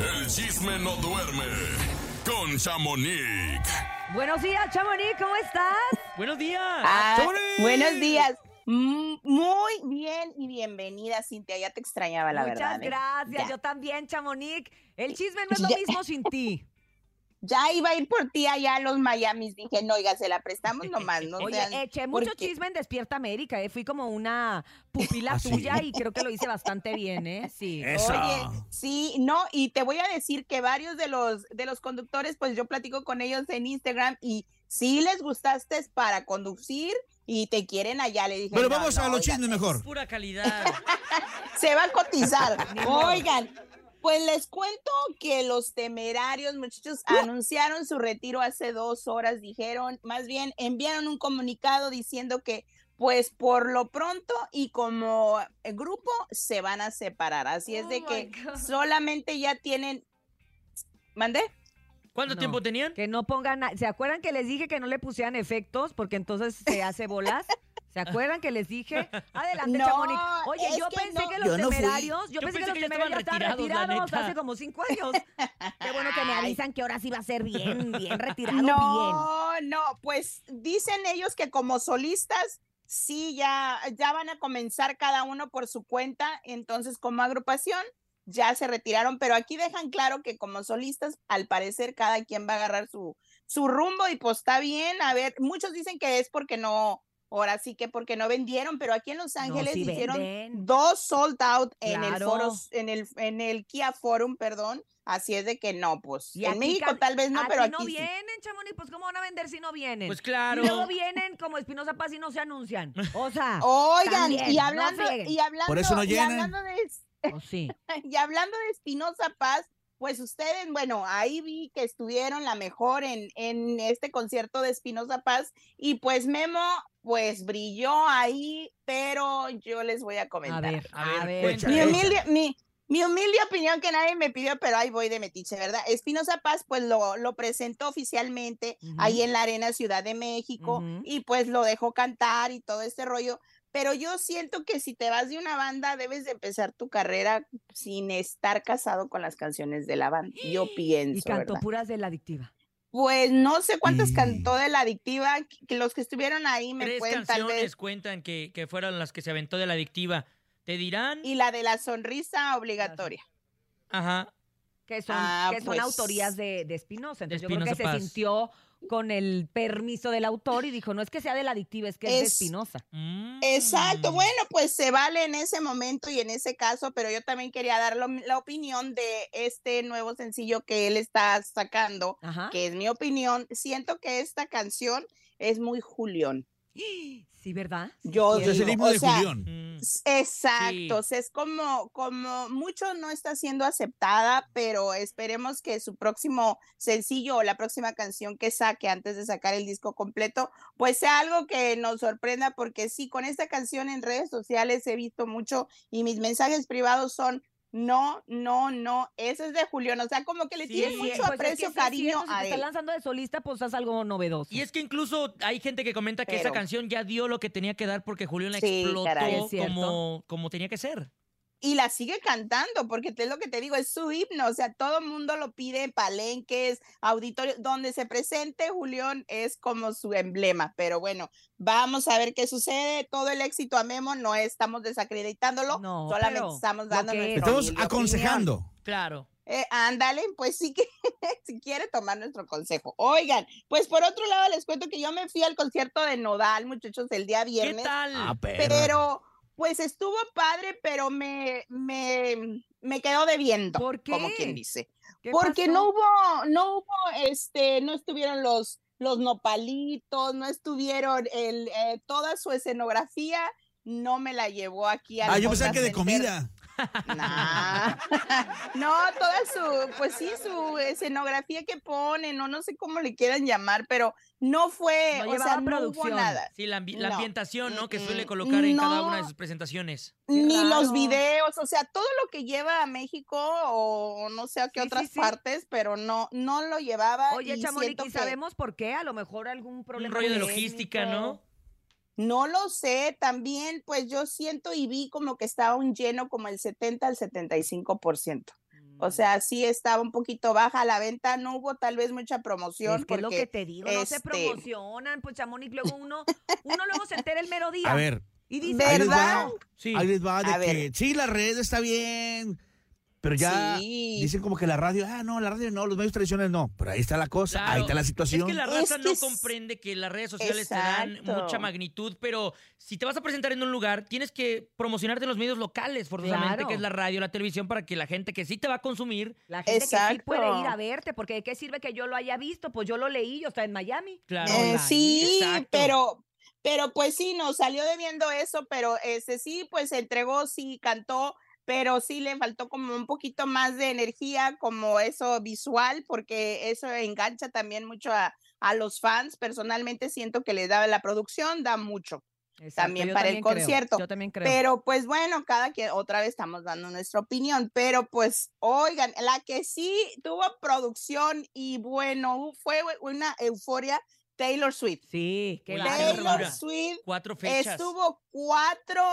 El chisme no duerme con Chamonix. Buenos días, Chamonix, ¿cómo estás? Buenos días. Ah, buenos días. Muy bien y bienvenida, Cintia. Ya te extrañaba, la Muchas verdad. ¿eh? gracias, Ya. yo también, Chamonix. El chisme no es lo mismo sin ti. Ya iba a ir por ti allá a los Miamis. Dije, no, oiga, se la prestamos nomás. No Oye, sean- eché mucho porque- chisme en Despierta América, ¿eh? Fui como una pupila ¿Ah, sí? tuya y creo que lo hice bastante bien, ¿eh? Sí. Eso. Oye, sí, no, y te voy a decir que varios de los de los conductores, pues yo platico con ellos en Instagram y sí les gustaste para conducir y te quieren allá. Le dije, Pero vamos no, a los oigan, chismes mejor. Pura calidad. se va a cotizar. Oigan, pues les cuento que los temerarios, muchachos, anunciaron su retiro hace dos horas, dijeron, más bien enviaron un comunicado diciendo que, pues por lo pronto y como grupo se van a separar. Así es Oh de my que God. solamente ya tienen. ¿Mandé? ¿Cuánto No. tiempo tenían? Que no pongan. ¿Se acuerdan que les dije que no le pusieran efectos porque entonces se hace bolas? ¿Se acuerdan que les dije? Adelante, No, Chamonix. Oye, yo que pensé no. que los Yo no temerarios, yo, Yo pensé que los que temerarios ya estaban retirados, la retirados neta. hace como cinco años. Qué bueno que me avisan que ahora sí va a ser bien, bien retirado, bien. No, no, pues dicen ellos que como solistas sí ya ya van a comenzar cada uno por su cuenta, entonces como agrupación ya se retiraron, pero aquí dejan claro que como solistas al parecer cada quien va a agarrar su su rumbo y pues está bien, a ver, muchos dicen que es porque no ahora sí que porque no vendieron, pero aquí en Los Ángeles sí hicieron venden. dos sold out en el foro en el en el Kia Forum, perdón, así es de que no, pues Y en México tal vez no, pero aquí no sí. vienen, Chamonix, pues ¿cómo van a vender si no vienen? Pues claro. Y luego vienen como Espinosa Paz y no se anuncian. O sea, Oigan, También, y no hablando, y hablando, Por eso no y hablando de, sí. y hablando de Espinosa Paz, pues ustedes, bueno, ahí vi que estuvieron la mejor en, en este concierto de Espinosa Paz y pues Memo, pues brilló ahí, pero yo les voy a A comentar. ver, A a ver, ver. cuéntame. Mi humilde, mi, mi humilde opinión que nadie me pidió, pero ahí voy de metiche, ¿verdad? Espinosa Paz, pues lo, lo presentó oficialmente ahí en la Arena Ciudad de México y pues lo dejó cantar y todo este rollo. Pero yo siento que si te vas de una banda, debes de empezar tu carrera sin estar casado con las canciones de la banda. Yo pienso. Y cantó ¿verdad? puras de la adictiva. Pues no sé cuántas cantó de la adictiva, que los que estuvieron ahí me Tres pueden tal canciones vez. cuentan que, que fueron las que se aventó de la adictiva. Te dirán. Y la de la sonrisa obligatoria. Ajá. Que son, Ah, que son pues. autorías de, de Espinosa. Entonces De yo creo que se sintió con el permiso del autor y dijo, no es que sea de la adictiva, es que es, de Es- Espinosa. Mm. Exacto, bueno, pues se vale en ese momento y en ese caso, pero yo también quería dar lo- la opinión de este nuevo sencillo que él está sacando, Ajá. que es mi opinión. Siento que esta canción es muy Julián. Sí, ¿verdad? Yo digo, o de sea, Julián. Mm. Exacto, es como, como mucho no está siendo aceptada, pero esperemos que su próximo sencillo o la próxima canción que saque antes de sacar el disco completo, pues sea algo que nos sorprenda, porque sí, con esta canción en redes sociales he visto mucho y mis mensajes privados son no, no, no, ese es de Julián, o sea, como que le Sí, tienen mucho Pues es que aprecio, sí es cariño cierto, si a él. lanzando de solista, pues haz algo novedoso. Y es que incluso hay gente que comenta que esa canción ya dio lo que tenía que dar porque Julián la Sí, explotó caray. Es como, como tenía que ser. Y la sigue cantando, porque te es lo que te digo, es su himno, o sea, todo el mundo lo pide, palenques, auditorios, donde se presente Julián es como su emblema, pero bueno, vamos a ver qué sucede, todo el éxito a Memo, no estamos desacreditándolo, No, solamente estamos dando que. Estamos aconsejando. Claro. Eh, ándale, pues sí que si quiere tomar nuestro consejo. Oigan, pues por otro lado les cuento que yo me fui al concierto de Nodal, muchachos, el día ¿Qué viernes. tal? Ah, pero pues estuvo padre, pero me, me, me quedó debiendo, ¿Por como qué? quien dice. ¿Qué Porque pasó? no hubo, no hubo, este, no estuvieron los, los nopalitos, no estuvieron el, eh, toda su escenografía, no me la llevó aquí al Ah, yo pensaba que de comida. Nah. no, toda su, pues sí, su escenografía que ponen, o no sé cómo le quieran llamar, pero no fue, No o sea, no hubo producción. nada. Sí, la, ambi- la No. ambientación, ¿no? Que suele colocar en cada no. una de sus presentaciones. Ni los videos, o sea, todo lo que lleva a México o no sé a qué Sí, otras sí. partes, pero no, no lo llevaba. Oye, y Chamonix, siento ¿y que- sabemos por qué? A lo mejor algún problema rollo de logística, ¿no? No lo sé, también pues yo siento y vi como que estaba un lleno como el 70 al 75%. O sea, sí estaba un poquito baja la venta, no hubo tal vez mucha promoción. Es que es lo que te digo, no se este, promocionan, pues Chamonix, luego uno, uno luego se entera el mero día. A ver, y dice, ahí les ¿Verdad? va, Sí. ahí les va de A ver. que sí, la red está bien, pero ya Sí. dicen como que la radio, ah, no, la radio no, los medios tradicionales no, pero ahí está la cosa, Claro. ahí está la situación. Es que la Es raza que no es- comprende que las redes sociales te dan mucha magnitud, pero si te vas a presentar en un lugar, tienes que promocionarte en los medios locales, forzosamente, Claro. que es la radio, la televisión, para que la gente que sí te va a consumir, la gente que sí puede ir a verte, porque ¿de qué sirve que yo lo haya visto? Pues yo lo leí, yo estaba en Miami. claro. Eh, sí, Exacto. pero, pero pues sí, nos salió debiendo eso, pero ese sí, pues se entregó, sí, cantó, pero sí le faltó como un poquito más de energía, como eso visual, porque eso engancha también mucho a, a los fans. Personalmente siento que le da la producción, da mucho. Exacto, También yo para el creo, concierto, Yo también creo. Pero pues bueno, cada quien, otra vez estamos dando nuestra opinión, pero pues oigan, la que sí tuvo producción y bueno, fue una euforia, Taylor Swift. sí, qué Taylor. Swift Cuatro fechas. estuvo cuatro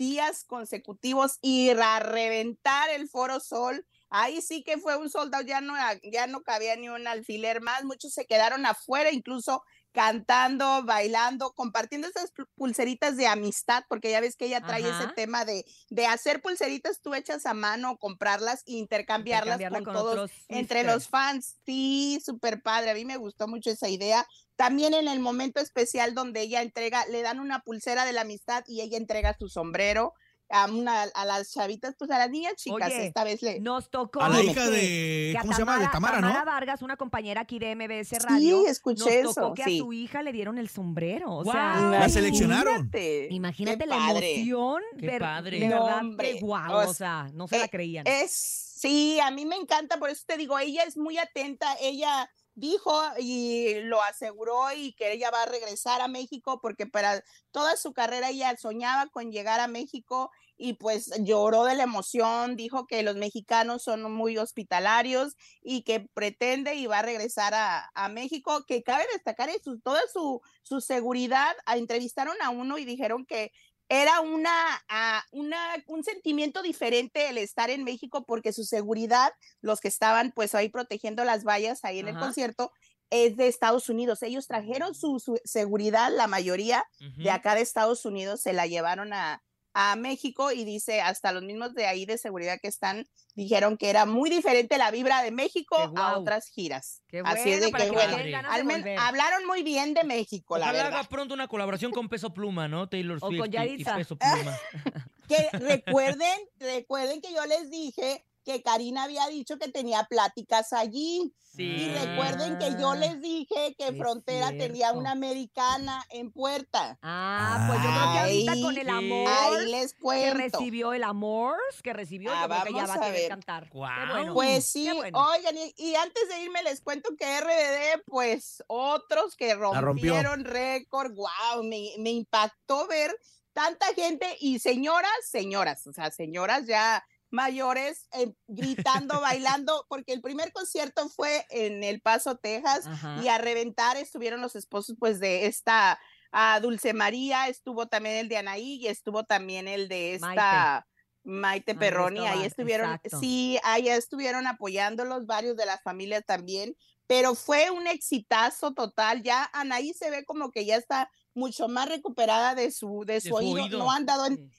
días consecutivos y a reventar el Foro Sol. Ahí sí que fue un soldado, ya no, ya no cabía ni un alfiler más, muchos se quedaron afuera, incluso cantando, bailando, compartiendo esas pu- pulseritas de amistad, porque ya ves que ella trae ese tema de, de hacer pulseritas tú hechas a mano, comprarlas e intercambiarlas Intercambiarla con, con todos entre los fans. Sí, súper padre. A mí me gustó mucho esa idea. También en el momento especial donde ella entrega, le dan una pulsera de la amistad y ella entrega su sombrero a, una, a las chavitas, pues a las niñas chicas. Oye, esta vez le. Nos tocó a la hija de, ¿cómo se llama? De Tamara, ¿no? Vargas, una compañera aquí de MBS Sí, Radio, escuché nos tocó eso, que sí. a su hija le dieron el sombrero. O sea, La seleccionaron. Imagínate, qué la padre. emoción. Qué ver- padre. De No, verdad, hombre, que guau, o o sea, no se la eh, creían. Es, sí, a mí me encanta, por eso te digo, ella es muy atenta, ella dijo y lo aseguró y que ella va a regresar a México porque para toda su carrera ella soñaba con llegar a México y pues lloró de la emoción, dijo que los mexicanos son muy hospitalarios y que pretende y va a regresar a, a México, que cabe destacar eso, toda su, su seguridad, entrevistaron a uno y dijeron que era una, ah, una, un sentimiento diferente el estar en México porque su seguridad, los que estaban pues ahí protegiendo las vallas ahí en el concierto, es de Estados Unidos. Ellos trajeron su, su seguridad, la mayoría de acá de Estados Unidos se la llevaron a, a México y dice, hasta los mismos de ahí de seguridad que están, dijeron que era muy diferente la vibra de México Qué a otras giras. Qué Así es de para que que bueno, al de men- volver. hablaron muy bien de México, la Ojalá verdad. haga pronto una colaboración con Peso Pluma, ¿no? Taylor O Swift con y-. Peso Pluma. que recuerden, recuerden que yo les dije que Karina había dicho que tenía pláticas allí. Sí. Y recuerden que yo les dije que es Frontera tenía una americana en puerta. Ah, pues yo creo que ahorita Ahí- con el amor Ahí les que cuento. recibió, el amor que recibió, Ah, yo creo que ya va a querer cantar. Guau. bueno, Pues sí, bueno. oigan, y, y antes de irme les cuento que RBD, pues otros que rompieron récord, wow, me, me impactó ver tanta gente y señoras, señoras, o sea, señoras ya mayores eh, gritando, bailando, porque el primer concierto fue en El Paso, Texas, Ajá. y a reventar estuvieron los esposos pues de esta a Dulce María, estuvo también el de Anaí y estuvo también el de esta Maite, Perroni, ahí estuvieron, exacto. sí, ahí estuvieron apoyándolos, varios de la familia también, pero fue un exitazo total, ya Anaí se ve como que ya está mucho más recuperada de su, de su, su oído. oído. no han dado en- Sí.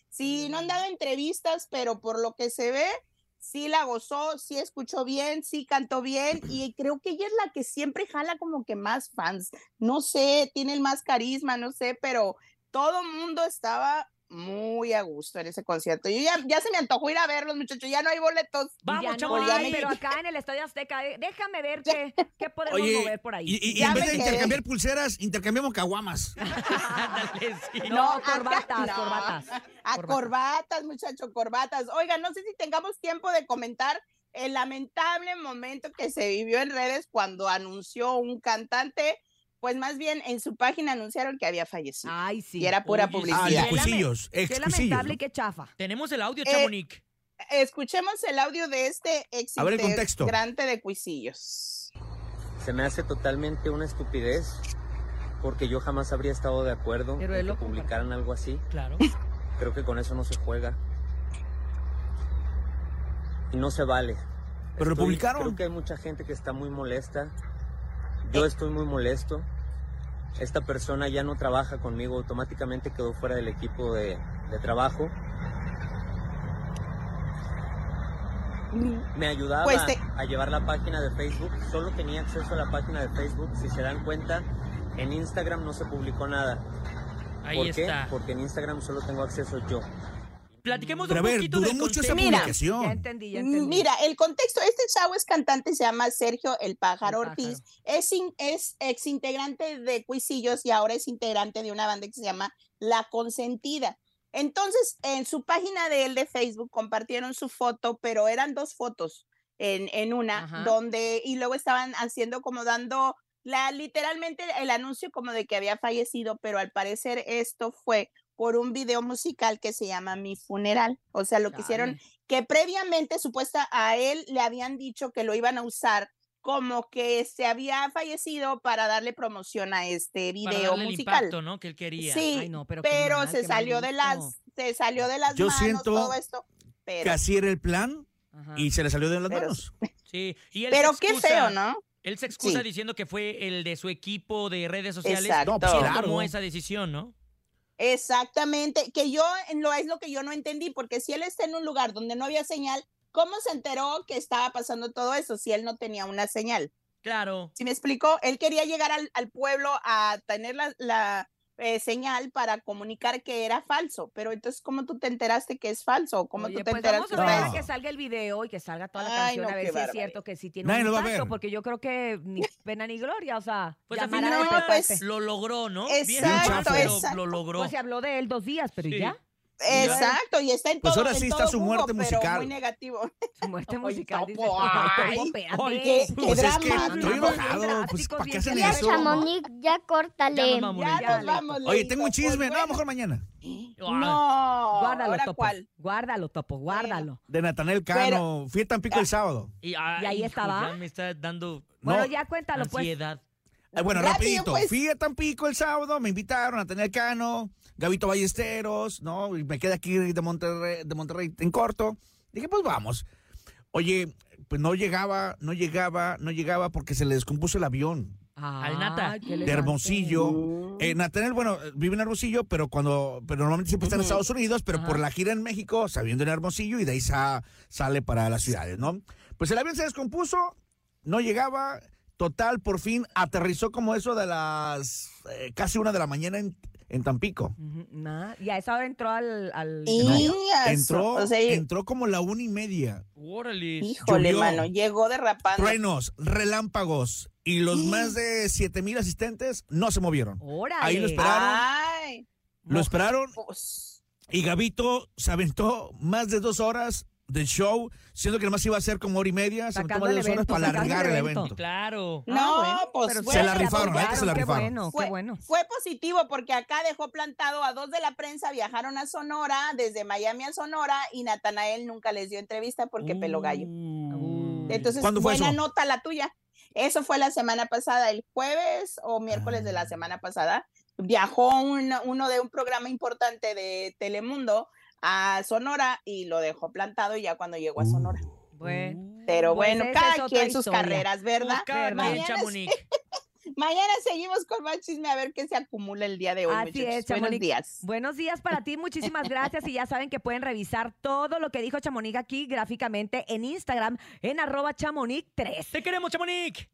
Sí, no han dado entrevistas, pero por lo que se ve, sí la gozó, sí escuchó bien, sí cantó bien y creo que ella es la que siempre jala como que más fans. No sé, tiene el más carisma, no sé, pero todo el mundo estaba muy a gusto en ese concierto. Yo ya, ya se me antojó ir a verlos, muchachos, ya no hay boletos. Vamos, no hay, pero acá en el Estadio Azteca, eh, déjame ver qué, qué podemos Oye, mover por ahí. y, y- y Ya en vez de quedé. intercambiar pulseras, intercambiamos caguamas. Sí. no, acá corbatas, no. corbatas. A corbatas. corbatas, muchachos, corbatas. Oigan, no sé si tengamos tiempo de comentar el lamentable momento que se vivió en redes cuando anunció un cantante, pues más bien en su página anunciaron que había fallecido. Ay, sí. y era pura Oye. Ah, publicidad. Qué lame- excusillos, Qué lamentable ¿no? y qué chafa. Tenemos el audio, Eh, Chamonix. Escuchemos el audio de este ex A ver el contexto. integrante de Cuisillos. Se me hace totalmente una estupidez porque yo jamás habría estado de acuerdo Pero en que publicaran algo así. Claro. Creo que con eso no se juega. Y no se vale. Pero lo publicaron. Creo que hay mucha gente que está muy molesta. Yo estoy muy molesto. Esta persona ya no trabaja conmigo, automáticamente quedó fuera del equipo de, de trabajo. Me ayudaba Pues te- a llevar la página de Facebook, solo tenía acceso a la página de Facebook. Si se dan cuenta, en Instagram no se publicó nada. Ahí ¿Por qué? está. Porque en Instagram solo tengo acceso yo. Platiquemos Pero a un ver, poquito duró del mucho esa. Mira, Ya publicación. entendí, ya entendí. Mira, el contexto, este chavo es cantante, se llama Sergio El Pájaro El Ortiz, es, in- es ex integrante de Cuisillos y ahora es integrante de una banda que se llama La Consentida. Entonces, en su página de él de Facebook compartieron su foto, pero eran dos fotos en, en una, Ajá. donde, y luego estaban haciendo como dando la, literalmente el anuncio como de que había fallecido, pero al parecer esto fue por un video musical que se llama Mi Funeral. O sea, lo que hicieron que previamente supuesta a él le habían dicho que lo iban a usar como que se había fallecido para darle promoción a este Para video darle el musical. impacto, ¿no? Que él quería. Sí, Ay, no, pero qué pero mal, se salió de las se salió de las Yo manos siento todo esto. Que Pero, así era el plan Ajá. y se le salió de las Pero- manos. Sí. Y él pero qué feo, ¿no? Él se excusa Sí. diciendo que fue el de su equipo de redes sociales. Exacto. No, pues, claro. tomó esa decisión, ¿no? Exactamente, que yo en lo es lo que yo no entendí, porque si él está en un lugar donde no había señal, ¿cómo se enteró que estaba pasando todo eso si él no tenía una señal? Claro. ¿Sí me explicó? Él quería llegar al, al pueblo a tener la, la, eh, señal para comunicar que era falso, pero entonces, ¿cómo tú te enteraste que es falso? ¿Cómo Oye, tú te pues vamos enteraste? a esperar a No. que salga el video y que salga toda la Ay, canción no, a ver si es cierto que sí tiene Nadie un impacto, ver. porque yo creo que ni pena ni gloria, o sea, Pues a fin llamar de a No, cuentas, pues, lo logró, ¿no? Bien exacto, pero exacto. lo logró. Pues se habló de él dos días, pero ¿y Sí. ya? Exacto, y está en Pues todo ahora en sí está su muerte pero musical. muy negativo. Su muerte musical, dice. Topo, Ay, ay, Topo, espérate. ay, Qué, qué Pues es que drama. estoy enojado. Pues, ¿para qué hacen Ya, eso? Chamonix, ya córtale. Ya vamos, Ya Mónica. nos vamos. Oye, Leito, tengo un pues, chisme. No, bueno. mejor mañana. No, Guárdalo, ¿ahora Topo. cuál? Guárdalo, Topo, guárdalo. De Natanel Cano. Fui a Tampico el sábado. Y, ay, ¿Y ahí hijo, estaba? ya me está dando Bueno, No, ya cuéntalo, pues. ansiedad. Eh, bueno, Rápido, rapidito. pues. Fui a Tampico el sábado, me invitaron a tener Cano, Gabito Ballesteros, ¿no? Y me quedé aquí de Monterrey, de Monterrey en corto. Dije, pues vamos. Oye, pues no llegaba, no llegaba, no llegaba porque se le descompuso el avión Al Nata. De. Hermosillo. Eh, Natanel, bueno, vive en Hermosillo, pero cuando, pero normalmente siempre está en. Estados Unidos, pero Ajá. por la gira en México, sabiendo en Hermosillo y de ahí sa- sale para las ciudades, ¿no? Pues el avión se descompuso, no llegaba, total, por fin aterrizó como eso de las eh, casi una de la mañana en, en Tampico. Nah, Y a esa hora entró al, al. Entró, o sea, entró como la una y media. Órale. híjole, llovió. mano, llegó derrapando. Truenos, relámpagos y los más de siete mil asistentes no se movieron. Órale. Ahí lo esperaron. Ay, Lo esperaron pues, Y Gabito se aventó más de dos horas del show, siendo que nomás iba a ser como hora y media, se Sacando más de el dos horas para alargar el evento. Claro. Ah, No, bueno, pues, fue- Se la rifaron, la neta se la qué rifaron. bueno, fue, qué bueno. fue positivo porque acá dejó plantado a dos de la prensa, viajaron a Sonora, desde Miami a Sonora, y Natanael nunca les dio entrevista porque peló gallo. Uh. Entonces, ¿Cuándo fue buena eso? nota la tuya. Eso fue la semana pasada, el jueves o miércoles de la semana pasada. Viajó un- uno de un programa importante de Telemundo a Sonora y lo dejó plantado ya cuando llegó a Sonora. Bueno. Pero Pues bueno, cada quien sus historia. carreras, ¿verdad? Pues cada Mañana, mañana seguimos con más chisme a ver qué se acumula el día de hoy. Así muchachos. es, Buenos días. Buenos días para ti, muchísimas gracias y ya saben que pueden revisar todo lo que dijo Chamonix aquí gráficamente en Instagram en arroba chamonix3. Te queremos, Chamonix.